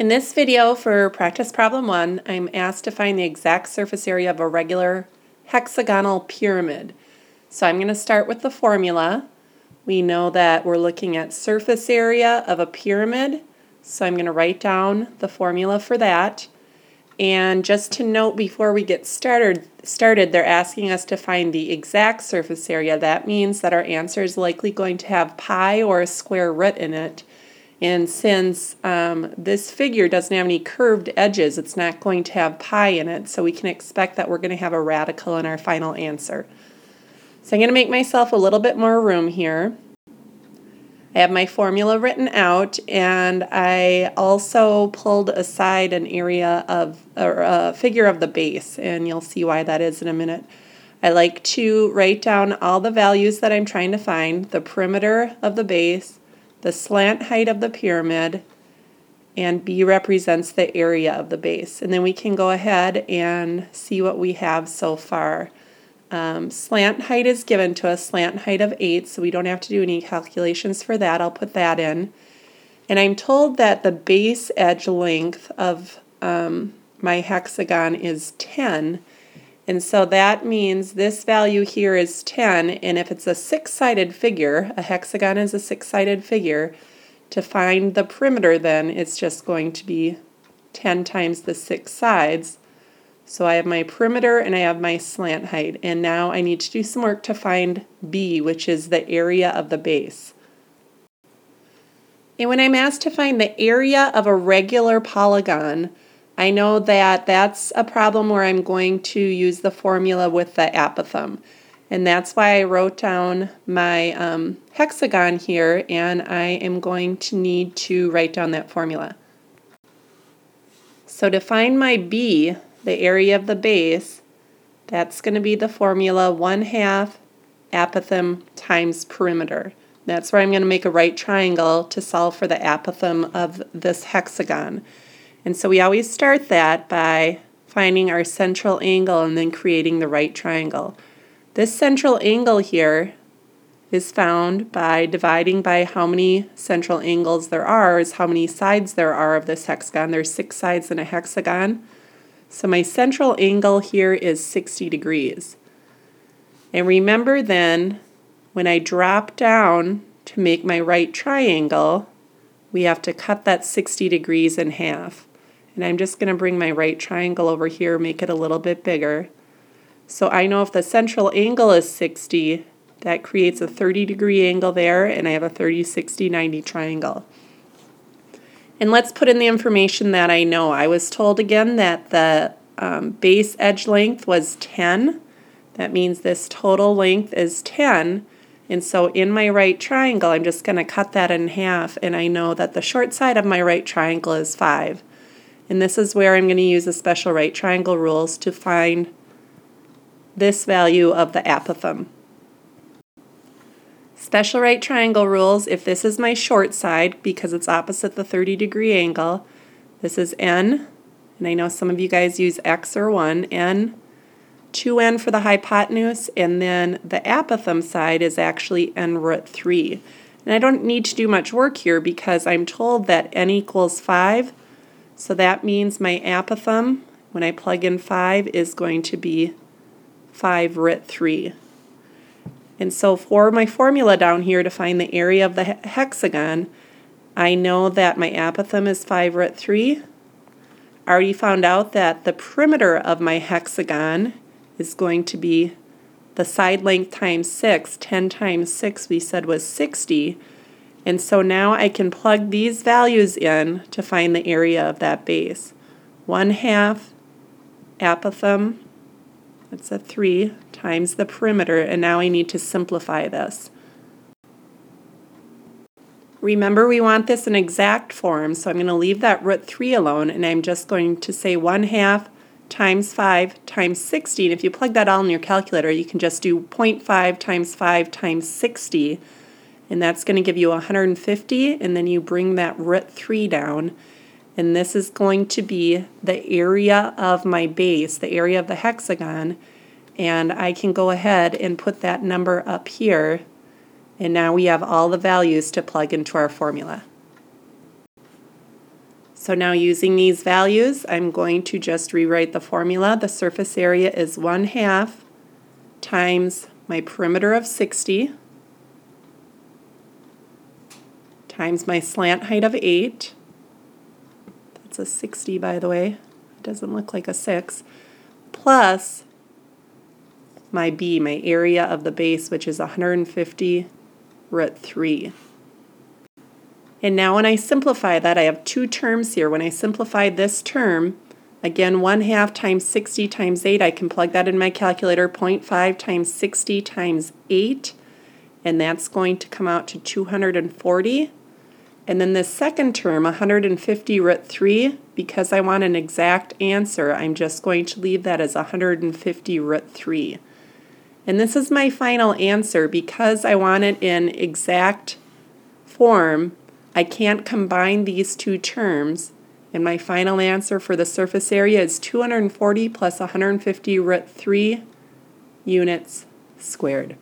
In this video for practice problem one, I'm asked to find the exact surface area of a regular hexagonal pyramid. So I'm going to start with the formula. We know that we're looking at surface area of a pyramid, so I'm going to write down the formula for that. And just to note before we get started, started, they're asking us to find the exact surface area. That means that our answer is likely going to have pi or a square root in it. And since um, this figure doesn't have any curved edges, it's not going to have pi in it, so we can expect that we're going to have a radical in our final answer. So I'm going to make myself a little bit more room here. I have my formula written out, and I also pulled aside an area of, or a figure of the base, and you'll see why that is in a minute. I like to write down all the values that I'm trying to find, the perimeter of the base, the slant height of the pyramid, and B represents the area of the base. And then we can go ahead and see what we have so far. Um, slant height is given to us, slant height of 8, so we don't have to do any calculations for that. I'll put that in. And I'm told that the base edge length of um, my hexagon is 10. And so that means this value here is 10, and if it's a six-sided figure, a hexagon is a six-sided figure, to find the perimeter then it's just going to be 10 times the six sides. So I have my perimeter and I have my slant height, and now I need to do some work to find B, which is the area of the base. And when I'm asked to find the area of a regular polygon, I know that that's a problem where I'm going to use the formula with the apothem. And that's why I wrote down my um, hexagon here, and I am going to need to write down that formula. So to find my B, the area of the base, that's going to be the formula 1 half apothem times perimeter. That's where I'm going to make a right triangle to solve for the apothem of this hexagon. And so we always start that by finding our central angle and then creating the right triangle. This central angle here is found by dividing by how many central angles there are, is how many sides there are of this hexagon. There's six sides in a hexagon. So my central angle here is 60 degrees. And remember then, when I drop down to make my right triangle, we have to cut that 60 degrees in half. And I'm just going to bring my right triangle over here, make it a little bit bigger. So I know if the central angle is 60, that creates a 30 degree angle there, and I have a 30, 60, 90 triangle. And let's put in the information that I know. I was told again that the um, base edge length was 10. That means this total length is 10. And so in my right triangle, I'm just going to cut that in half, and I know that the short side of my right triangle is 5. And this is where I'm going to use the special right triangle rules to find this value of the apothem. Special right triangle rules, if this is my short side because it's opposite the 30 degree angle, this is n, and I know some of you guys use x or 1, n, 2n for the hypotenuse, and then the apothem side is actually n root 3. And I don't need to do much work here because I'm told that n equals 5, so that means my apothem, when I plug in 5, is going to be 5 root 3. And so for my formula down here to find the area of the hexagon, I know that my apothem is 5 root 3. I already found out that the perimeter of my hexagon is going to be the side length times 6. 10 times 6 we said was 60. And so now I can plug these values in to find the area of that base. 1 half apothem, that's a 3, times the perimeter, and now I need to simplify this. Remember, we want this in exact form, so I'm going to leave that root 3 alone, and I'm just going to say 1 half times 5 times 60. And if you plug that all in your calculator, you can just do 0.5 times 5 times 60 and that's going to give you 150 and then you bring that root 3 down and this is going to be the area of my base, the area of the hexagon and I can go ahead and put that number up here and now we have all the values to plug into our formula. So now using these values, I'm going to just rewrite the formula. The surface area is 1 half times my perimeter of 60 times my slant height of 8. That's a 60, by the way. It doesn't look like a 6. Plus my B, my area of the base, which is 150 root 3. And now when I simplify that, I have two terms here. When I simplify this term, again, 1 half times 60 times 8, I can plug that in my calculator, 0.5 times 60 times 8, and that's going to come out to 240. And then the second term, 150 root 3, because I want an exact answer, I'm just going to leave that as 150 root 3. And this is my final answer because I want it in exact form. I can't combine these two terms. And my final answer for the surface area is 240 plus 150 root 3 units squared.